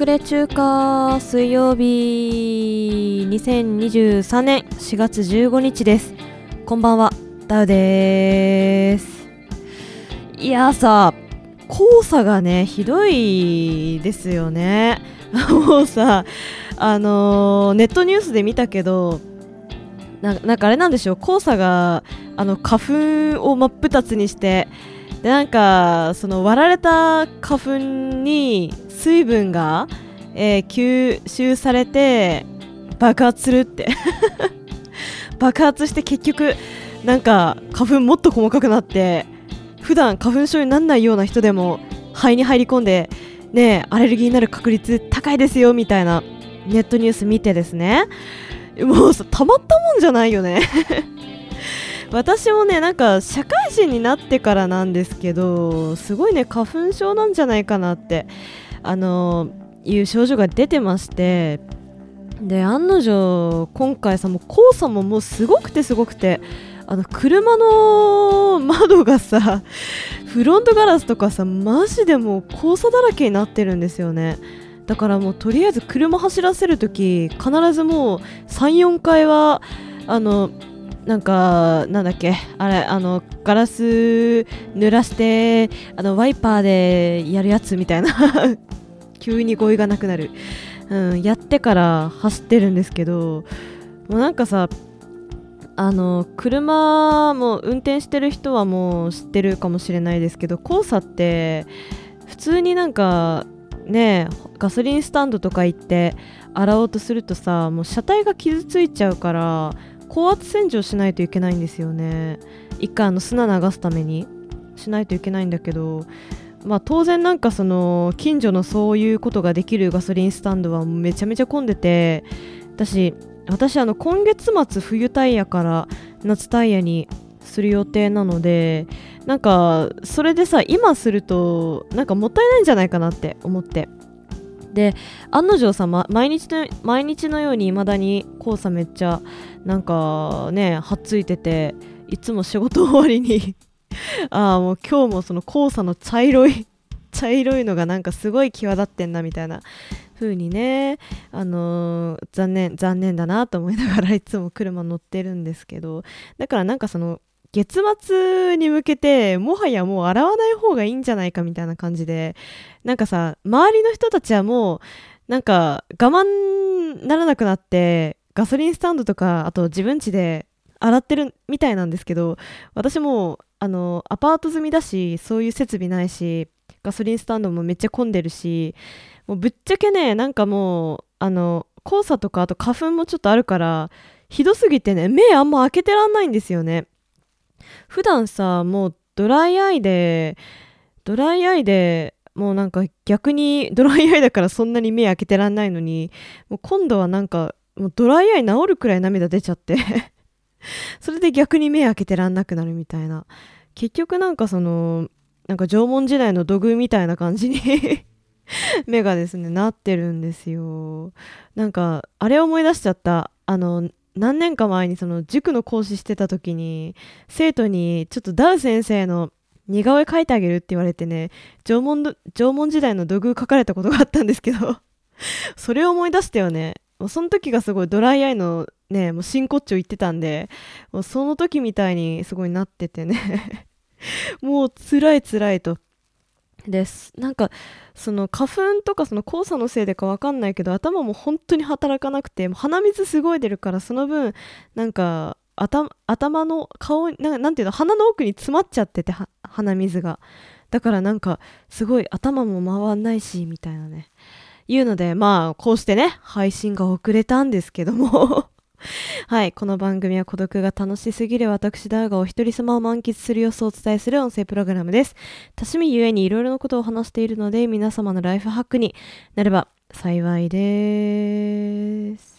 プログレ中華水曜日2023年4月15日です。こんばんはダウです。いやさ黄砂がねひどいですよね。もうさあのー、ネットニュースで見たけどななんかあれなんでしょう黄砂があの花粉を真っ二つにしてでなんかその割られた花粉に水分が、えー、吸収されて爆発するって。爆発して結局なんか花粉もっと細かくなって普段花粉症にならないような人でも肺に入り込んでねアレルギーになる確率高いですよみたいなネットニュース見てですね。もうさたまったもんじゃないよね。私もねなんか社会人になってからなんですけどすごいね花粉症なんじゃないかなって。あのいう症状が出てましてで案の定今回さも黄砂ももうすごくてすごくてあの車の窓がさ フロントガラスとかさマジでもう黄砂だらけになってるんですよね。だからもうとりあえず車走らせるとき必ずもう34回はあのなんかなんだっけあれあのガラス濡らしてあのワイパーでやるやつみたいな。急に語彙がなくなる、うん、やってから走ってるんですけどもうなんかさあの車も運転してる人はもう知ってるかもしれないですけど黄砂って普通になんかねガソリンスタンドとか行って洗おうとするとさもう車体が傷ついちゃうから高圧洗浄しないといけないんですよね。一回あの砂流すために。しないといけないんだけどまあ当然なんかその近所のそういうことができるガソリンスタンドはめちゃめちゃ混んでて私私あの今月末冬タイヤから夏タイヤにする予定なのでなんかそれでさ今するとなんかもったいないんじゃないかなって思って。で案の定さ、ま、毎日の毎日のようにいまだに黄砂めっちゃなんかねはっついてていつも仕事終わりに ああもう今日もその黄砂の茶色い 茶色いのがなんかすごい際立ってんなみたいな風にねあのー、残念残念だなと思いながら いつも車乗ってるんですけどだからなんかその月末に向けてもはやもう洗わない方がいいんじゃないかみたいな感じでなんかさ周りの人たちはもうなんか我慢ならなくなってガソリンスタンドとかあと自分家で洗ってるみたいなんですけど私もあのアパート済みだしそういう設備ないしガソリンスタンドもめっちゃ混んでるしもうぶっちゃけねなんかもうあの黄砂とかあと花粉もちょっとあるからひどすぎてね目あんま開けてらんないんですよね。普段さもうドライアイでドライアイでもうなんか逆にドライアイだからそんなに目開けてらんないのにもう今度はなんかもうドライアイ治るくらい涙出ちゃって。それで逆に目開けてらんなくなるみたいな。結局なんかそのなんか縄文時代の土偶みたいな感じに 目がですねなってるんですよ。なんかあれ思い出しちゃった。あの何年か前にその塾の講師してた時に生徒にちょっとダウ先生の似顔絵描いてあげるって言われてね縄文縄文時代の土偶描かれたことがあったんですけど。それを思い出したよねその時がすごいドライアイのねもう真骨頂言ってたんでもうその時みたいにすごいなっててね。もう辛い辛いと。ですなんかその花粉とかその黄砂のせいでか分かんないけど頭も本当に働かなくても鼻水すごい出るからその分なんか頭の顔ななんていうの鼻の奥に詰まっちゃってて鼻水が。だからなんかすごい頭も回んないしみたいなね。いうのでまあこうしてね配信が遅れたんですけども はい。この番組は孤独が楽しすぎる私だがお一人様を満喫する様子をお伝えする音声プログラムです。多趣味ゆえにいろいろなことを話しているので皆様のライフハックになれば幸いです。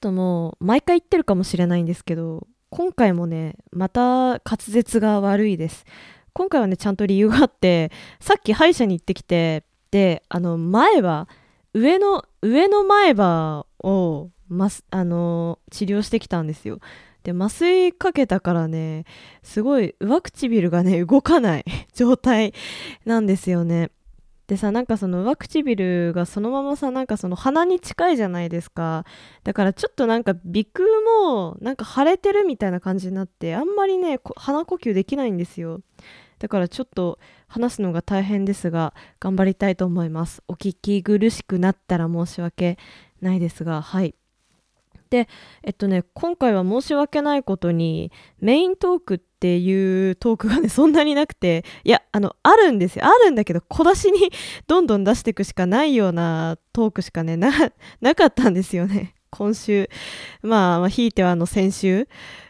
とも毎回言ってるかもしれないんですけど今回もねまた滑舌が悪いです。今回はねちゃんと理由があってさっき歯医者に行ってきてであの前歯上の上の前歯をまあの治療してきたんですよ。で麻酔かけたからねすごい上唇がね動かない 状態なんですよね。でさなんかその上唇がそのままさなんかその鼻に近いじゃないですか。だからちょっとなんか鼻腔もなんか腫れてるみたいな感じになってあんまりね鼻呼吸できないんですよ。だからちょっと話すのが大変ですが頑張りたいと思います。お聞き苦しくなったら申し訳ないですがはい。でえっとね今回は申し訳ないことにメイントークっていうトークがねそんなになくていやあのあるんですよ。あるんだけど小出しに どんどん出していくしかないようなトークしかねなかったんですよね。今週。まあ、まあ、ひいてはあの先週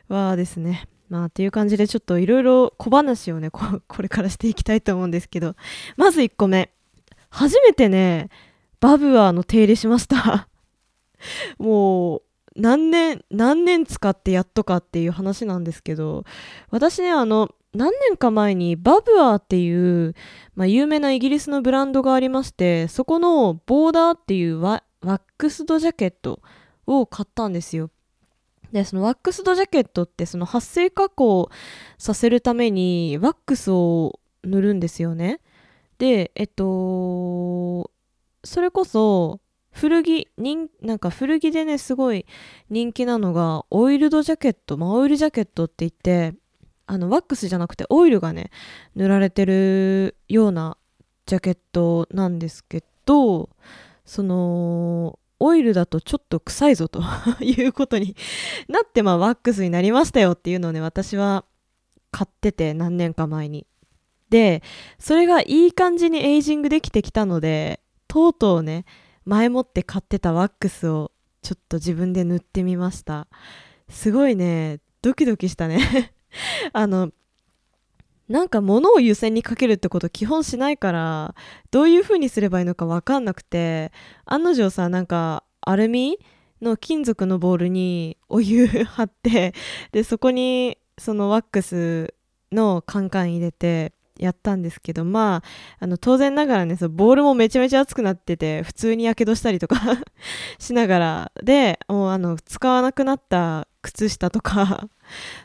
はですね。まあっていう感じでちょっといろいろ小話をねこれからしていきたいと思うんですけど。まず1個目。初めてねバブアーの手入れしました。もう何年何年使ってやっとかっていう話なんですけど私ねあの何年か前にバブアーっていう、まあ、有名なイギリスのブランドがありましてそこのボーダーっていうワックスドジャケットを買ったんですよ。でそのワックスドジャケットってその撥水加工させるためにワックスを塗るんですよね。でえっとそれこそ古着人なんか古着でねすごい人気なのがオイルドジャケット、まあ、オイルジャケットって言ってあのワックスじゃなくてオイルがね塗られてるようなジャケットなんですけどそのオイルだとちょっと臭いぞと いうことに なってまあワックスになりましたよっていうのをね私は買ってて何年か前に。でそれがいい感じにエイジングできてきたのでとうとうね前もって買ってたワックスをちょっと自分で塗ってみました。すごいね。ドキドキしたね。あのなんか物を優先にかけるってこと基本しないからどういう風にすればいいのか分かんなくて案の定さなんかアルミの金属のボールにお湯 張ってでそこにそのワックスのカンカン入れてやったんですけどまああの当然ながらねそのボールもめちゃめちゃ熱くなってて普通にやけどしたりとか しながらでもうあの使わなくなった靴下とか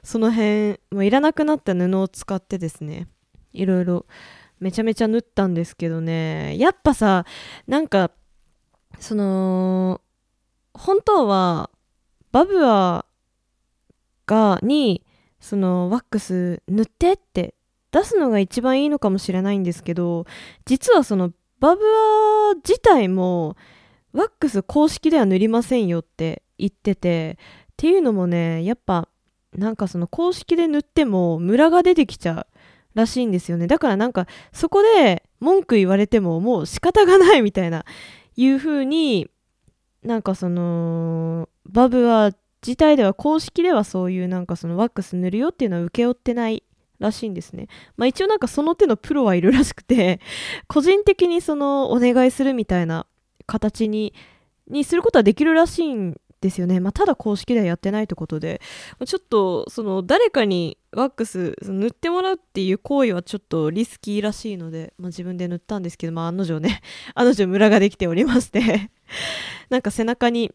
その辺もういらなくなった布を使ってですねいろいろめちゃめちゃ縫ったんですけどねやっぱさなんかその本当はバブアがにそのワックス塗ってって出すのが一番いいのかもしれないんですけど実はそのバブア自体もワックス公式では塗りませんよって言っててっていうのもねやっぱなんかその公式で塗ってもムラが出てきちゃうらしいんですよね。だからなんかそこで文句言われてももう仕方がないみたいないう風になんかそのバブア自体では公式ではそういうなんかそのワックス塗るよっていうのは請け負ってないらしいんですね。まあ一応なんかその手のプロはいるらしくて、個人的にそのお願いするみたいな形に、にすることはできるらしいんですよね。まあただ公式ではやってないってことで、ちょっとその誰かにワックス塗ってもらうっていう行為はちょっとリスキーらしいので、まあ自分で塗ったんですけど、まあ案の定ね、案の定ムラができておりまして なんか背中に、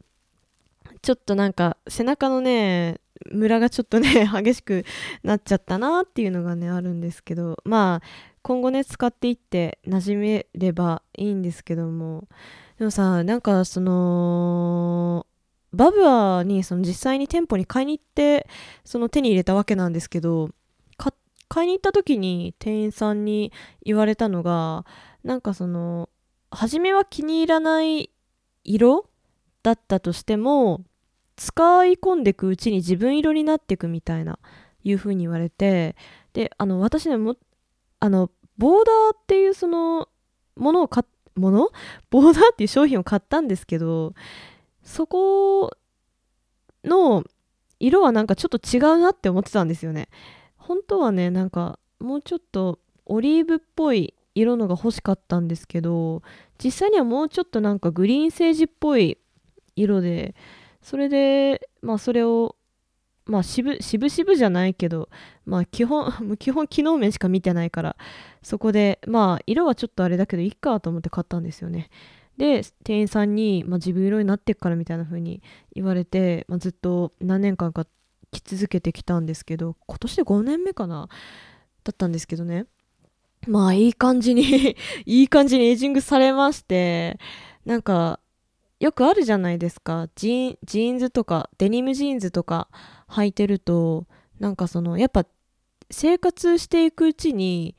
ちょっとなんか背中のね、ムラがちょっとね激しくなっちゃったなっていうのがねあるんですけどまあ今後ね使っていって馴染めればいいんですけどもでもさなんかそのバブアにその実際に店舗に買いに行ってその手に入れたわけなんですけど買いに行った時に店員さんに言われたのがなんかその初めは気に入らない色だったとしても使い込んでいくうちに自分色になっていくみたいないう風に言われてであの私ねもあのボーダーっていうそのものを買もの？ボーダーっていう商品を買ったんですけどそこの色はなんかちょっと違うなって思ってたんですよね。本当はねなんかもうちょっとオリーブっぽい色のが欲しかったんですけど実際にはもうちょっとなんかグリーンセージっぽい色でそれでまあそれをまあ渋々じゃないけどまあ基本 基本機能面しか見てないからそこでまあ色はちょっとあれだけどいいかと思って買ったんですよね。で店員さんに、まあ、自分色になってっからみたいな風に言われて、まあ、ずっと何年間か着続けてきたんですけど今年で5年目かなだったんですけどね。まあいい感じに いい感じにエイジングされましてなんかよくあるじゃないですかジーンズとかデニムジーンズとか履いてるとなんかそのやっぱ生活していくうちに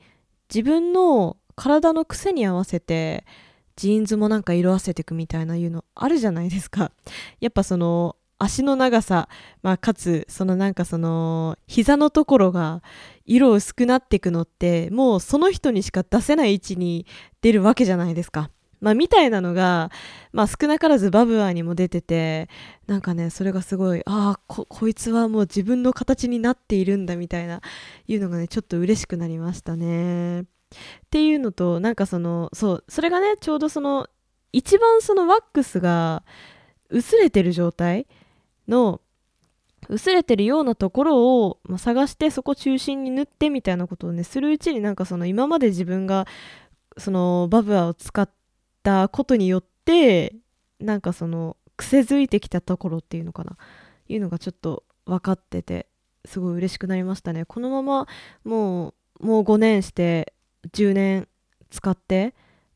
自分の体の癖に合わせてジーンズもなんか色あせていくみたいないうのあるじゃないですか やっぱその足の長さ、まあ、かつそのなんかその膝のところが色薄くなっていくのってもうその人にしか出せない位置に出るわけじゃないですか。まあ、みたいなのが、まあ、少なからずバブアーにも出ててなんかねそれがすごいああここいつはもう自分の形になっているんだみたいないうのがねちょっと嬉しくなりましたね。っていうのとなんかそのそうそれがねちょうどその一番そのワックスが薄れてる状態の薄れてるようなところを、まあ、探してそこ中心に塗ってみたいなことをねするうちになんかその今まで自分がそのバブアを使ってたことによってなんかその癖づいてきたところっていうのかな。いうのがちょっと分かっててすごい嬉しくなりましたね。このままもうもう5年して10年使って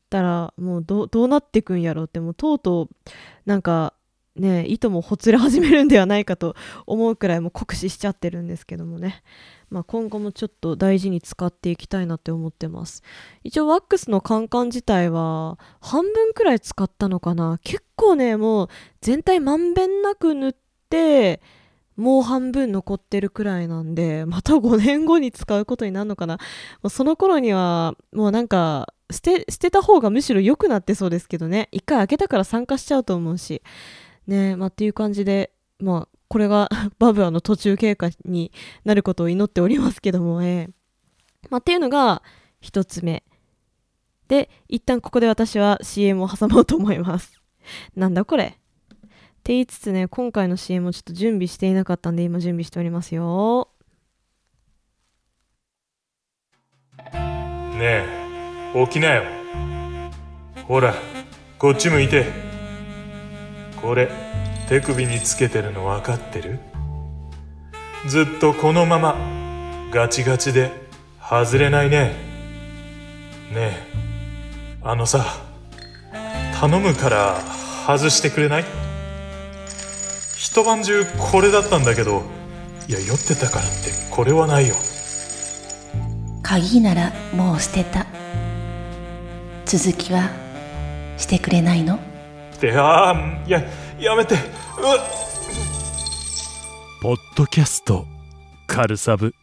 たらもうどうなっていくんやろうってもうとうとうなんかね糸もほつれ始めるんではないかと思うくらいもう酷使しちゃってるんですけどもね、まあ、今後もちょっと大事に使っていきたいなって思ってます。一応ワックスのカンカン自体は半分くらい使ったのかな。結構ねもう全体まんべんなく塗ってもう半分残ってるくらいなんでまた5年後に使うことになるのかな。その頃にはもうなんか捨て捨てた方がむしろ良くなってそうですけどね。一回開けたから参加しちゃうと思うし。ねまあ、っていう感じで、まあ、これが バブアの途中経過になることを祈っておりますけども、えーまあ、っていうのが一つ目。で、一旦ここで私は CM を挟もうと思います。なんだこれって言いつつね、今回の CM をちょっと準備していなかったんで、今準備しておりますよ。ねえ、起きなよ。ほら、こっち向いて。これ手首につけてるの分かってる？ずっとこのままガチガチで外れないね。ねえあのさ頼むから外してくれない？一晩中これだったんだけどいや酔ってたからってこれはないよ。鍵ならもう捨てた。続きはしてくれないの？ってああいややめて。うポッドキャストカルサブ。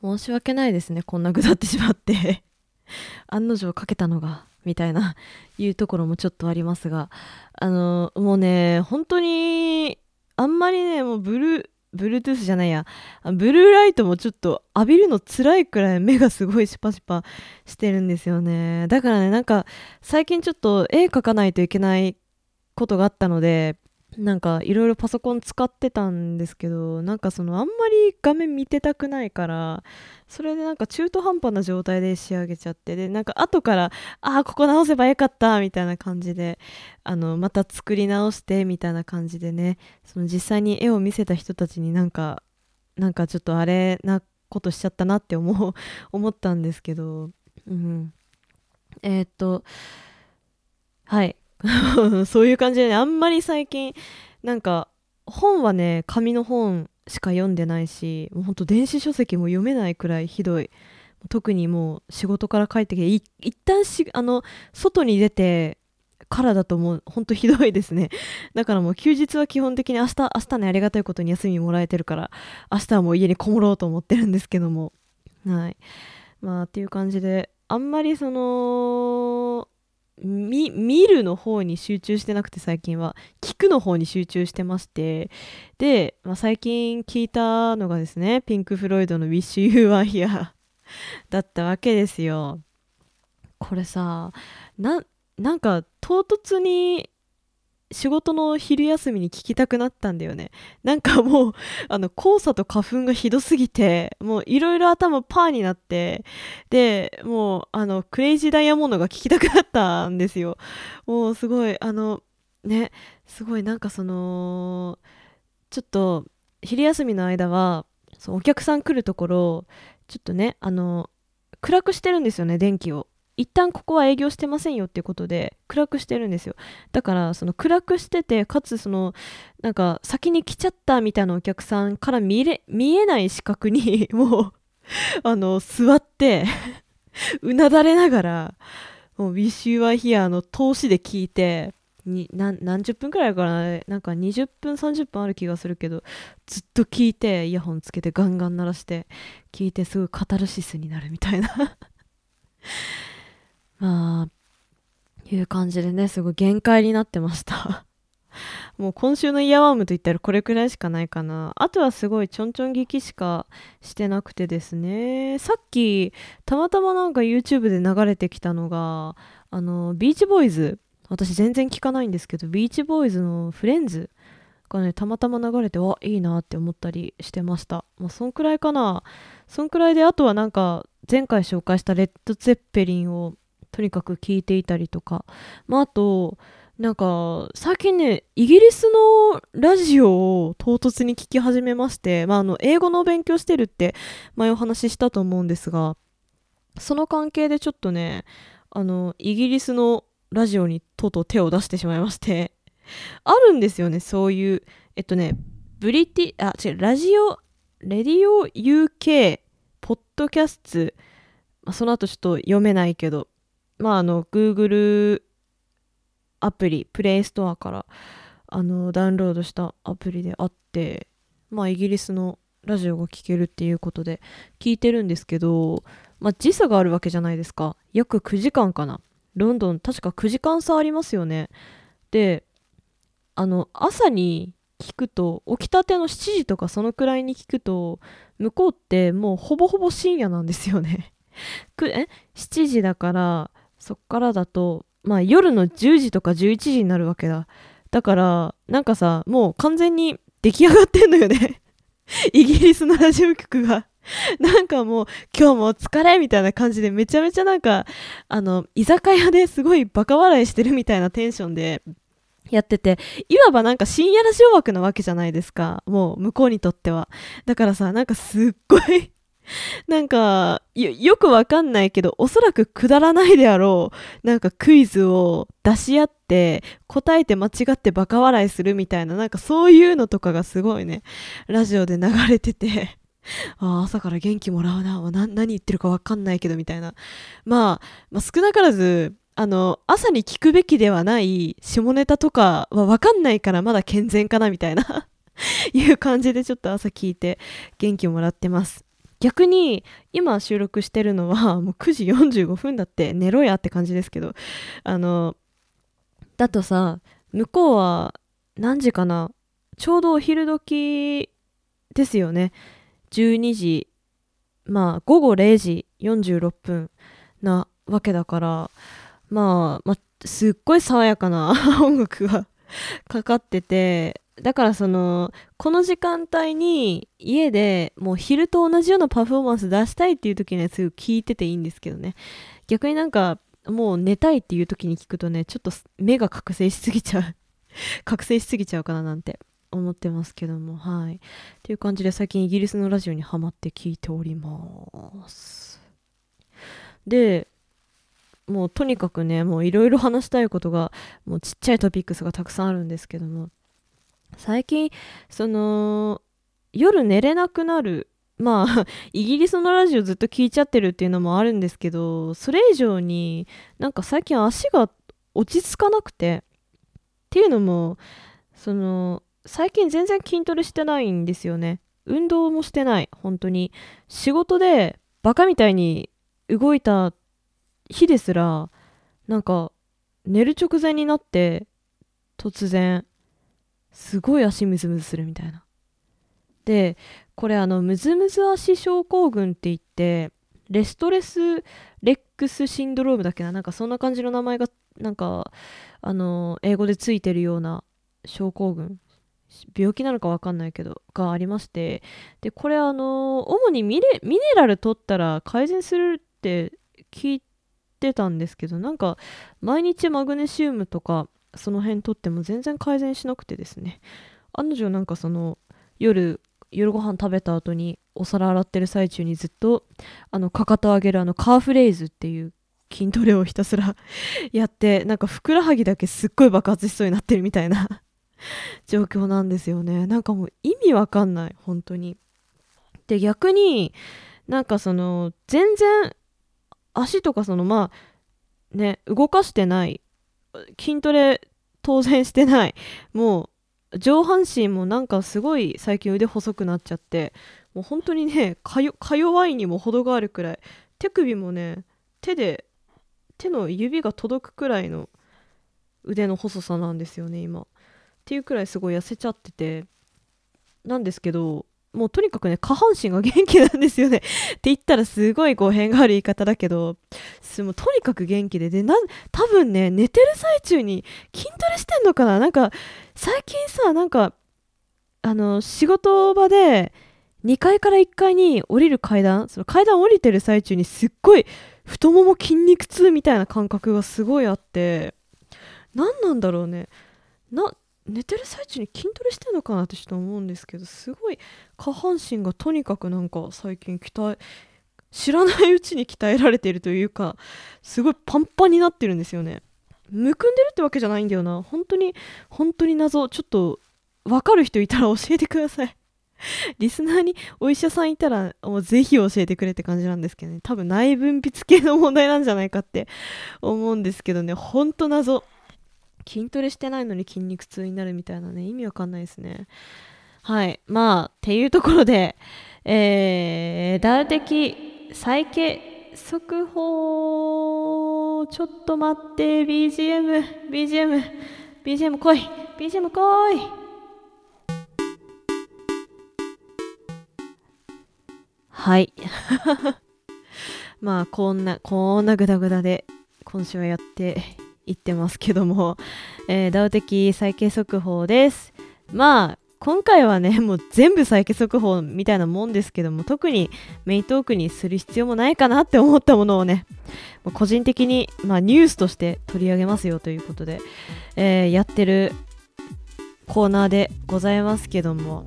申し訳ないですねこんな下ってしまって。案の定かけたのがみたいないうところもちょっとありますが。あのもうね本当にあんまりねもうブルー Bluetooth じゃないや、ブルーライトもちょっと浴びるの辛いくらい目がすごいシパシパしてるんですよね。だからね、なんか最近ちょっと絵描かないといけないことがあったので、なんかいろいろパソコン使ってたんですけどなんかそのあんまり画面見てたくないからそれでなんか中途半端な状態で仕上げちゃってでなんか後からああここ直せばよかったみたいな感じであのまた作り直してみたいな感じでねその実際に絵を見せた人たちになんかなんかちょっとあれなことしちゃったなって思う 思ったんですけど、うん、えー、っとはい。そういう感じでねあんまり最近なんか本はね紙の本しか読んでないしもうほんと電子書籍も読めないくらいひどい。特にもう仕事から帰ってきてい一旦しあの外に出てからだともうほんとひどいですね。だからもう休日は基本的に明日明日ねありがたいことに休みもらえてるから明日はもう家にこもろうと思ってるんですけども。はい。まあっていう感じであんまりその見るの方に集中してなくて最近は聞くの方に集中してまして。で、まあ、最近聞いたのがですねピンク・フロイドの「Wish You Were Here だったわけですよ。これさななんか唐突に仕事の昼休みに聞きたくなったんだよね。なんかもう、あの、黄砂と花粉がひどすぎて、もういろいろ頭パーになって、で、もう、あの、クレイジーダイヤモンドが聞きたくなったんですよ。もうすごい、あの、ね、すごいなんかその、ちょっと、昼休みの間は、そうお客さん来るところ、ちょっとね、あの、暗くしてるんですよね、電気を。一旦ここは営業してませんよっていうことで暗くしてるんですよ。だからその暗くしててかつそのなんか先に来ちゃったみたいなお客さんから見れ見えない視覚に もうあの座ってうなだれながらもう Wish You Are Here の投資で聞いてに何何十分くらいかな？なんか20分30分ある気がするけどずっと聞いてイヤホンつけてガンガン鳴らして聞いてすごいカタルシスになるみたいな。まあ、いう感じでね、すごい限界になってました もう今週のイヤーワームといったらこれくらいしかないかな。あとはすごいちょんちょん聞きしかしてなくてですね。さっきたまたまなんか YouTube で流れてきたのが、あの、ビーチボーイズ。私全然聞かないんですけど、ビーチボーイズのフレンズがね、たまたま流れて、わ、いいなって思ったりしてました。まあ、そんくらいかな。そんくらいで、あとはなんか、前回紹介したレッド・ゼッペリンをとにかく聞いていたりとか、まあ、あとなんか最近ねイギリスのラジオを唐突に聞き始めまして、まあ、あの英語の勉強してるって前お話ししたと思うんですがその関係でちょっとねあのイギリスのラジオにとうとう手を出してしまいましてあるんですよねそういうえっとねブリティあ違うラジオレディオ UK ポッドキャスト、その後ちょっと読めないけど。まああの Google アプリプレイストアからあのダウンロードしたアプリであってまあイギリスのラジオが聴けるっていうことで聞いてるんですけどまあ時差があるわけじゃないですか。約9時間かな。ロンドン確か9時間差ありますよね。であの朝に聞くと起きたての7時とかそのくらいに聞くと向こうってもうほぼほぼ深夜なんですよね。え？7時だからそっからだとまあ夜の10時とか11時になるわけだだからなんかさもう完全に出来上がってんのよね イギリスのラジオ局がなんかもう今日もお疲れみたいな感じでめちゃめちゃなんかあの居酒屋ですごいバカ笑いしてるみたいなテンションでやってて、いわばなんか深夜ラジオ枠なわけじゃないですか。もう向こうにとっては。だからさ、なんかすっごい なんかよ、よくわかんないけど、おそらくくだらないであろう、なんかクイズを出し合って、答えて間違ってバカ笑いするみたいな、なんかそういうのとかがすごいね、ラジオで流れてて、あ朝から元気もらうな、何言ってるかわかんないけどみたいな。まあ、まあ、少なからず、あの、朝に聞くべきではない下ネタとかはわかんないからまだ健全かなみたいな いう感じでちょっと朝聞いて元気もらってます。逆に今収録してるのは もう9時45分だって寝ろやって感じですけどあのだとさ向こうは何時かなちょうどお昼時ですよね。12時まあ午後0時46分なわけだからまあ、まあ、すっごい爽やかな 音楽がかかっててだからそのこの時間帯に家でもう昼と同じようなパフォーマンス出したいっていう時にはすぐ聞いてていいんですけどね。逆になんかもう寝たいっていう時に聞くとねちょっと目が覚醒しすぎちゃう。覚醒しすぎちゃうかななんて思ってますけどもはい。っていう感じで最近イギリスのラジオにハマって聞いております。でもうとにかくねもういろいろ話したいことがもうちっちゃいトピックスがたくさんあるんですけども最近その夜寝れなくなるまあ イギリスのラジオずっと聞いちゃってるっていうのもあるんですけどそれ以上になんか最近足が落ち着かなくてっていうのもその最近全然筋トレしてないんですよね。運動もしてない本当に。仕事でバカみたいに動いた日ですらなんか寝る直前になって突然。すごい足ムズムズするみたいな。でこれあのムズムズ足症候群って言ってレストレスレックスシンドロームだっけな？なんかそんな感じの名前がなんかあの英語でついてるような症候群。病気なのか分かんないけどがありまして。でこれあの主にミレミネラル取ったら改善するって聞いてたんですけどなんか毎日マグネシウムとかその辺取っても全然改善しなくてですね。案の定なんかその夜夜ご飯食べた後にお皿洗ってる最中にずっとあのかかと上げるあのカーフレイズっていう筋トレをひたすら やってなんかふくらはぎだけすっごい爆発しそうになってるみたいな 状況なんですよね。なんかもう意味わかんない本当に。で逆になんかその全然足とかそのまあね動かしてない筋トレ当然してない。もう上半身もなんかすごい最近腕細くなっちゃって。もう本当にねかよか弱いにも程があるくらい。手首もね手で手の指が届くくらいの腕の細さなんですよね今。っていうくらいすごい痩せちゃってて。なんですけどもうとにかくね下半身が元気なんですよね。って言ったらすごい語弊がある言い方だけどもうとにかく元気で。でな多分ね寝てる最中に筋トレしてんのかな？なんか最近さなんかあの仕事場で2階から1階に降りる階段？その階段降りてる最中にすっごい太もも筋肉痛みたいな感覚がすごいあって。何なんだろうね。な寝てる最中に筋トレしてんのかなってちょっと思うんですけどすごい下半身がとにかくなんか最近鍛え知らないうちに鍛えられてるというかすごいパンパンになってるんですよね。むくんでるってわけじゃないんだよな本当に。本当に謎。ちょっと分かる人いたら教えてください。リスナーにお医者さんいたらもうぜひ教えてくれって感じなんですけどね。多分内分泌系の問題なんじゃないかって思うんですけどね。ほんと謎。筋トレしてないのに筋肉痛になるみたいなね意味わかんないですね。はい。まあっていうところでえー、ダウ的再建速報ちょっと待って BGM BGM BGM 来い。BGM 来い。はい。まあこんなこんなグダグダで今週はやっていってますけども、えー、ダウ的再建速報です。まあ今回はね もう全部再建速報みたいなもんですけども特にメイトークにする必要もないかなって思ったものをね個人的に、まあ、ニュースとして取り上げますよということで、えー、やってるコーナーでございますけども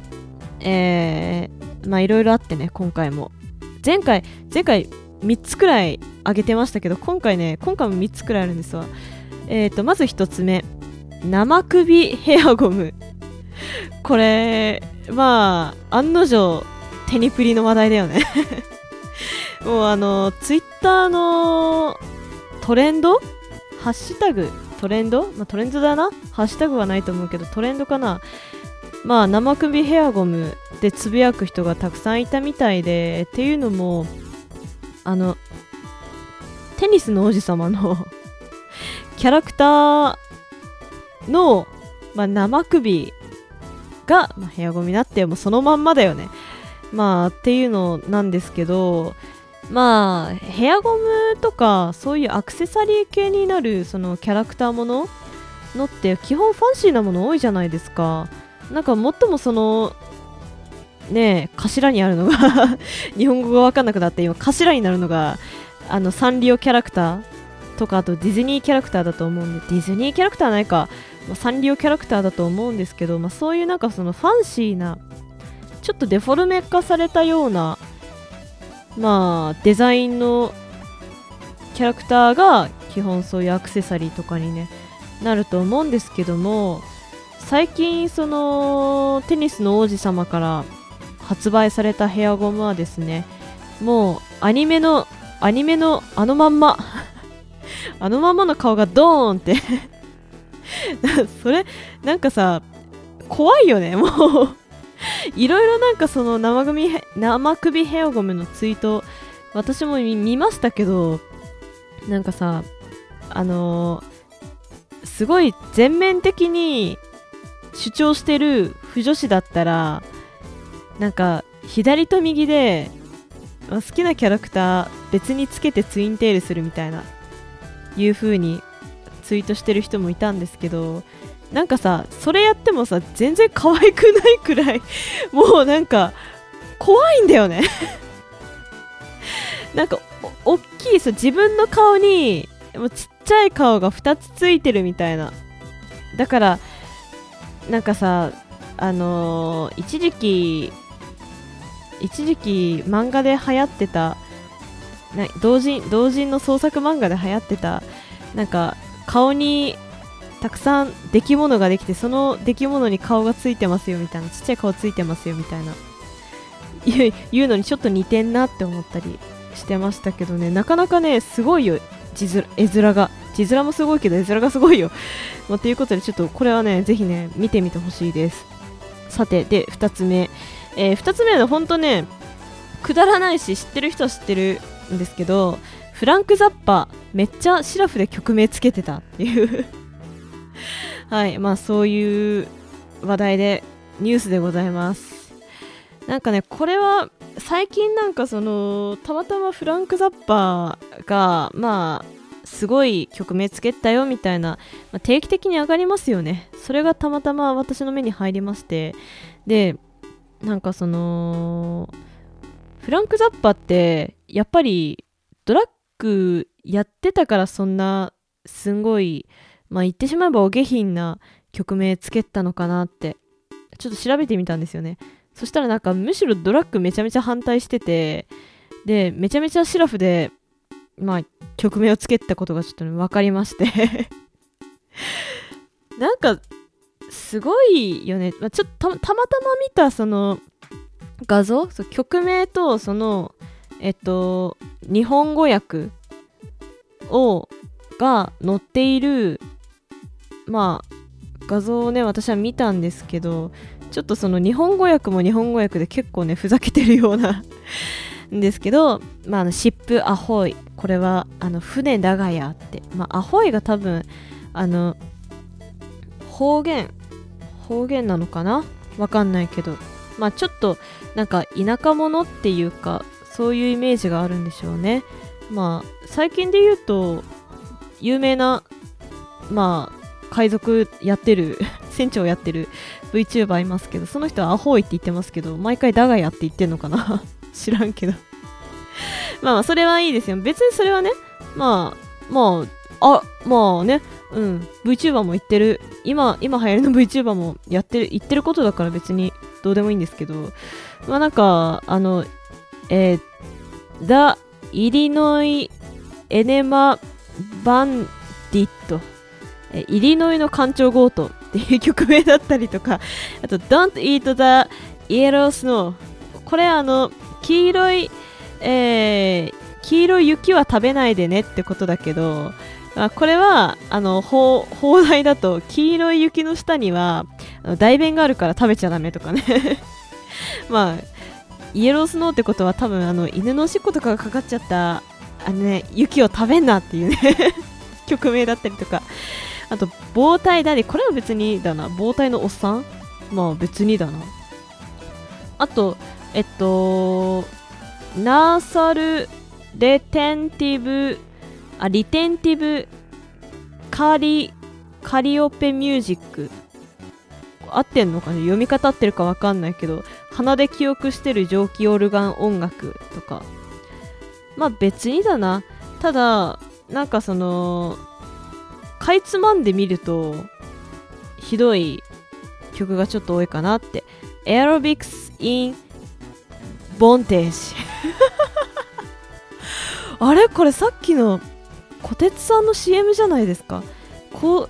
えー、まあいろいろあってね今回も。前回前回3つくらいあげてましたけど今回ね今回も3つくらいあるんですわ。えーとまず1つ目。生首ヘアゴム。これまあ案の定テニプリの話題だよね。もうあのツイッターのトレンド？ハッシュタグ？トレンド、まあ、トレンドだな。ハッシュタグはないと思うけどトレンドかな。まあ生首ヘアゴムでつぶやく人がたくさんいたみたいでっていうのもあのテニスの王子様のキャラクターの、まあ、生首が、まあ、ヘアゴムになってもうそのまんまだよね。まあっていうのなんですけどまあヘアゴムとかそういうアクセサリー系になるそのキャラクターもののって基本ファンシーなもの多いじゃないですか。なんか最もそのね頭にあるのが 日本語が分かんなくなって今頭になるのがあのサンリオキャラクター。とかあとディズニーキャラクターだと思うんでディズニーキャラクターないか、まあ、サンリオキャラクターだと思うんですけど、まあ、そういうなんかそのファンシーなちょっとデフォルメ化されたようなまあデザインのキャラクターが基本そういうアクセサリーとかにねなると思うんですけども最近そのテニスの王子様から発売されたヘアゴムはですねもうアニメのアニメのあのまんま あのままの顔がドーンって。それなんかさ怖いよねもう。いろいろなんかその生首生首ヘアゴムのツイート私も見ましたけどなんかさあのー、すごい全面的に主張してる不女子だったらなんか左と右で、ま、好きなキャラクター別につけてツインテールするみたいな。いう風にツイートしてる人もいたんですけどなんかさそれやってもさ全然可愛くないくらい もうなんか怖いんだよね。なんかお大きいさ自分の顔にもうちっちゃい顔が2つついてるみたいな。だからなんかさあのー一時期一時期漫画で流行ってたな同人同人の創作漫画で流行ってたなんか顔にたくさん出来物ができてその出来物に顔がついてますよみたいなちっちゃい顔ついてますよみたいな言うのにちょっと似てんなって思ったりしてましたけどね。なかなかねすごいよ字面絵面が。字面もすごいけど絵面がすごいよ、まあ、ということでちょっとこれはねぜひね見てみてほしいです。さてで2つ目、え2つ目は本当ねくだらないし知ってる人は知ってるんですけどフランク・ザッパめっちゃシラフで曲名つけてたっていう。はいまあそういう話題でニュースでございます。なんかねこれは最近なんかそのたまたまフランク・ザッパーがまあすごい曲名つけたよみたいな、まあ、定期的に上がりますよね。それがたまたま私の目に入りまして。でなんかそのフランク・ザッパってやっぱりドラッグやってたからそんなすんごいまあ言ってしまえばお下品な曲名つけたのかなって。ちょっと調べてみたんですよね。そしたらなんかむしろドラッグめちゃめちゃ反対しててでめちゃめちゃシラフでまあ曲名をつけたことがちょっと、ね、分かりまして。なんかすごいよね、まあ、ちょっとたまたま見たその画像曲名とそのえっと日本語訳をが載っているまあ画像をね私は見たんですけどちょっとその日本語訳も日本語訳で結構ねふざけてるような んですけど、まあ、あのシップアホイこれはあの船長屋って、まあ、アホイが多分あの方言方言なのかな？わかんないけどまあちょっとなんか田舎者っていうかそういうイメージがあるんでしょうね。まあ最近で言うと有名なまあ海賊やってる 船長やってる VTuber いますけどその人はアホイって言ってますけど毎回ダガヤって言ってんのかな？知らんけど。まあそれはいいですよ。別にそれはねまあまああまあねうん。VTuber も言ってる。今今流行りの VTuber もやってる言ってることだから別にどうでもいいんですけど。まあなんかあのえー、ザ・イリノイ・エネマ・バンディットイリノイの艦長強盗っていう曲名だったりとか。あと Don't Eat the Yellow Snow これあの黄色い、えー、黄色い雪は食べないでねってことだけどあこれはあの放放題だと黄色い雪の下にはあの大便があるから食べちゃダメとかね。まあイエロースノーってことは多分あの犬のおしっことかがかかっちゃったあのね雪を食べんなっていうね 曲名だったりとか。あと防体だねこれは別にだな。防体のおっさん？まあ別にだな。あとえっとナーサルレテンティブあリテンティブカリカリオペミュージック。合ってんのかな読み方合ってるかわかんないけど。鼻で記憶してる蒸気オルガン音楽とか。まあ別にだな。ただなんかそのかいつまんでみるとひどい曲がちょっと多いかなって。エアロビクス・イン・ボンテージあれ？これさっきの小鉄さんの CM じゃないですか？こ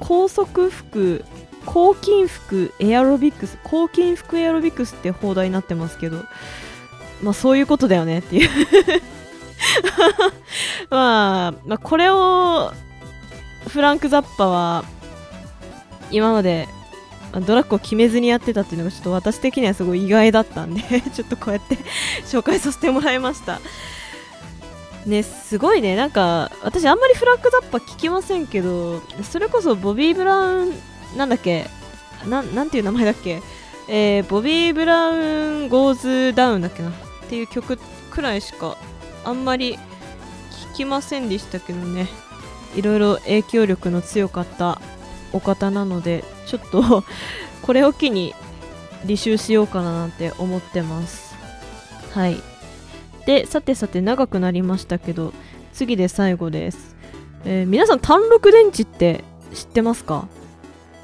高速服抗菌服エアロビクス抗菌服エアロビクスって放題になってますけどまあそういうことだよねっていう。まあ、まあこれをフランク・ザッパは今までドラッグを決めずにやってたっていうのがちょっと私的にはすごい意外だったんで ちょっとこうやって 紹介させてもらいました。ねすごいね。なんか私あんまりフランク・ザッパ聞きませんけどそれこそボビー・ブラウンなんだっけ？ななんていう名前だっけ？えー、ボビー・ブラウン・ゴーズ・ダウンだっけな？っていう曲くらいしかあんまり聞きませんでしたけどね。いろいろ影響力の強かったお方なのでちょっと これを機に履修しようかななんて思ってます。はい。でさてさて長くなりましたけど次で最後です、えー皆さん単六電池って知ってますか？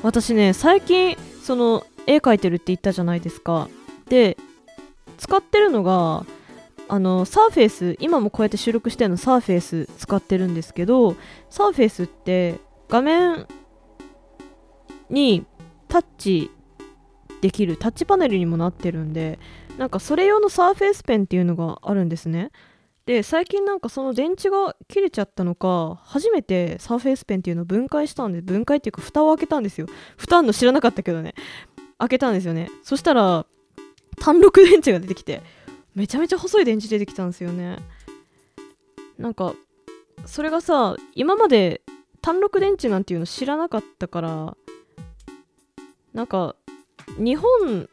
私ね最近その絵描いてるって言ったじゃないですか。で使ってるのがあのサーフェイス今もこうやって収録してるのサーフェイス使ってるんですけどサーフェイスって画面にタッチできるタッチパネルにもなってるんでなんかそれ用のサーフェイスペンっていうのがあるんですね。で最近なんかその電池が切れちゃったのか初めてサーフェイスペンっていうのを分解したんで分解っていうか蓋を開けたんですよ。蓋あんの知らなかったけどね。開けたんですよね。そしたら単六電池が出てきてめちゃめちゃ細い電池出てきたんですよね。なんかそれがさ今まで単六電池なんていうの知らなかったからなんか日本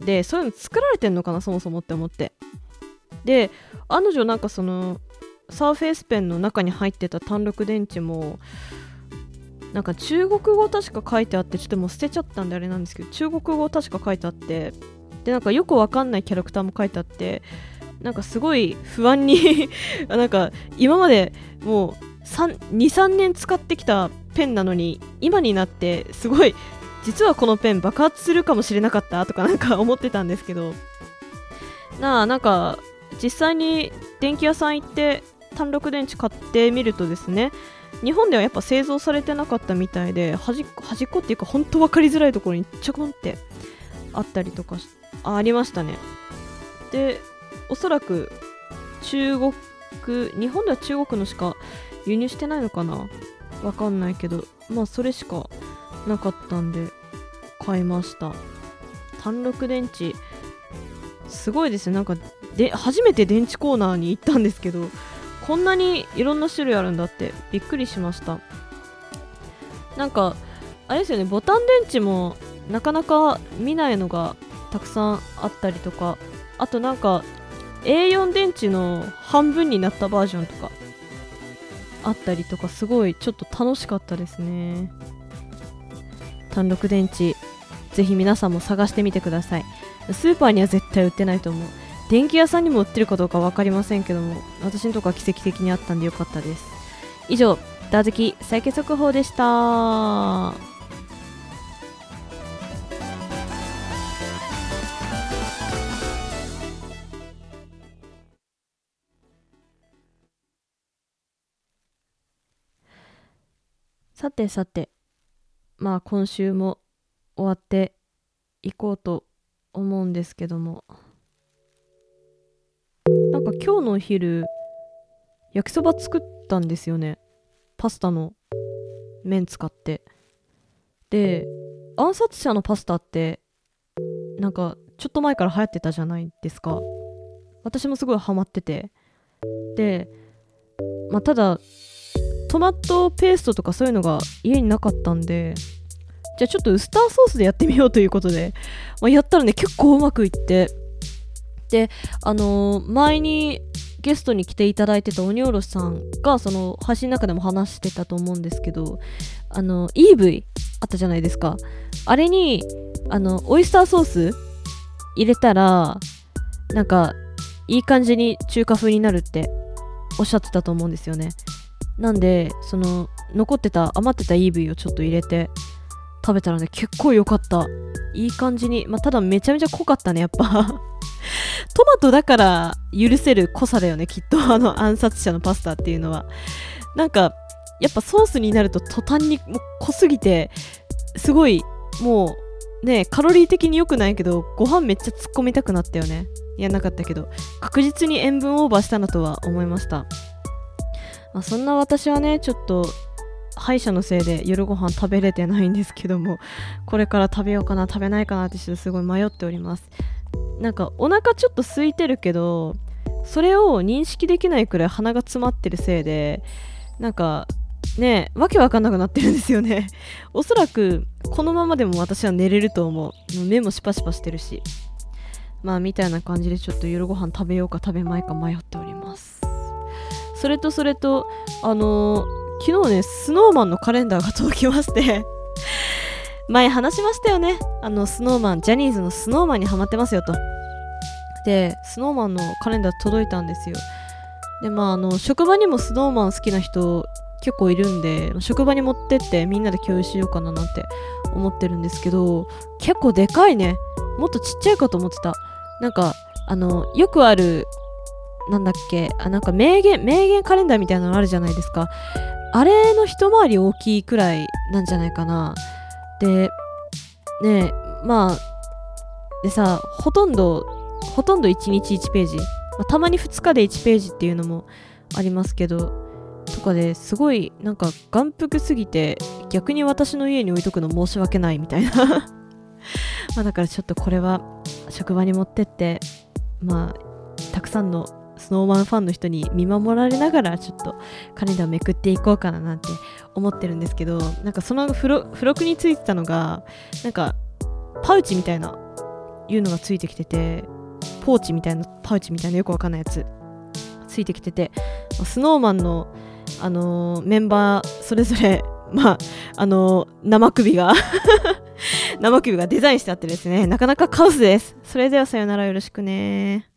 でそういうの作られてんのかなそもそもって思って。で案の定なんかそのサーフェイスペンの中に入ってた単六電池もなんか中国語確か書いてあってちょっともう捨てちゃったんであれなんですけど中国語確か書いてあってでなんかよくわかんないキャラクターも書いてあってなんかすごい不安に なんか今までもう23年使ってきたペンなのに今になってすごい実はこのペン爆発するかもしれなかったとかなんか思ってたんですけど。なあなんか実際に電気屋さん行って単六電池買ってみるとですね日本ではやっぱ製造されてなかったみたいで端っこ端っこっていうか本当分かりづらいところにちょこんってあったりとかあありましたね。でおそらく中国日本では中国のしか輸入してないのかな？わかんないけどまあそれしかなかったんで買いました。単六電池すごいですね。なんかで初めて電池コーナーに行ったんですけどこんなにいろんな種類あるんだってびっくりしました。なんかあれですよねボタン電池もなかなか見ないのがたくさんあったりとかあとなんか A4 電池の半分になったバージョンとかあったりとかすごいちょっと楽しかったですね。単六電池ぜひ皆さんも探してみてください。スーパーには絶対売ってないと思う。電気屋さんにも売ってるかどうか分かりませんけども私のとこは奇跡的にあったんでよかったです。以上ダーズキ採血速報でした。さてさてまあ今週も終わっていこうと思うんですけども。今日のお昼焼きそば作ったんですよね。パスタの麺使って。で暗殺者のパスタってなんかちょっと前から流行ってたじゃないですか。私もすごいハマってて。でまあただトマトペーストとかそういうのが家になかったんでじゃあちょっとウスターソースでやってみようということで、まあ、やったらね結構うまくいって。であの前にゲストに来ていただいてた鬼おろしさんがその配信の中でも話してたと思うんですけどあの EV あったじゃないですか。あれにあのオイスターソース入れたらなんかいい感じに中華風になるっておっしゃってたと思うんですよね。なんでその残ってた余ってた EV をちょっと入れて食べたらね結構良かった。いい感じに。まあただめちゃめちゃ濃かったねやっぱ。トマトだから許せる濃さだよねきっと。あの暗殺者のパスタっていうのは。なんかやっぱソースになると途端に濃すぎてすごいもうねカロリー的に良くないけどご飯めっちゃ突っ込みたくなったよね。いやなかったけど。確実に塩分オーバーしたなとは思いました、まあ、そんな私はねちょっと歯医者のせいで夜ご飯食べれてないんですけどもこれから食べようかな食べないかなってすごい迷っております。なんかお腹ちょっと空いてるけどそれを認識できないくらい鼻が詰まってるせいでなんかねわけわかんなくなってるんですよね。おそらくこのままでも私は寝れると思う。もう目もシパシパしてるし。まあみたいな感じでちょっと夜ご飯食べようか食べまいか迷っております。それとそれとあのー昨日ね、スノーマンのカレンダーが届きまして。前話しましたよね。あの、スノーマン、ジャニーズのスノーマンにハマってますよと。で、スノーマンのカレンダー届いたんですよ。で、まあ、あの、職場にもスノーマン好きな人結構いるんで、職場に持ってってみんなで共有しようかななんて思ってるんですけど、結構でかいね。もっとちっちゃいかと思ってた。なんか、あの、よくある、なんだっけ、あ、なんか名言、名言カレンダーみたいなのあるじゃないですか。あれの一回り大きいくらいなんじゃないかな。で、ね、まあ、でさ、ほとんど、ほとんど1日1ページ。まあ、たまに2日で1ページっていうのもありますけど、とかですごいなんか眼福すぎて逆に私の家に置いとくの申し訳ないみたいな まだからちょっとこれは職場に持ってってまあたくさんのスノーマンファンの人に見守られながらちょっとカレンダーめくっていこうかななんて思ってるんですけどなんかその付録についてたのがなんかパウチみたいないうのがついてきててポーチみたいなパウチみたいなよくわかんないやつついてきててスノーマンの、あのーメンバーそれぞれまああのー生首が 生首がデザインしてあってですねなかなかカオスです。それではさよならよろしくね。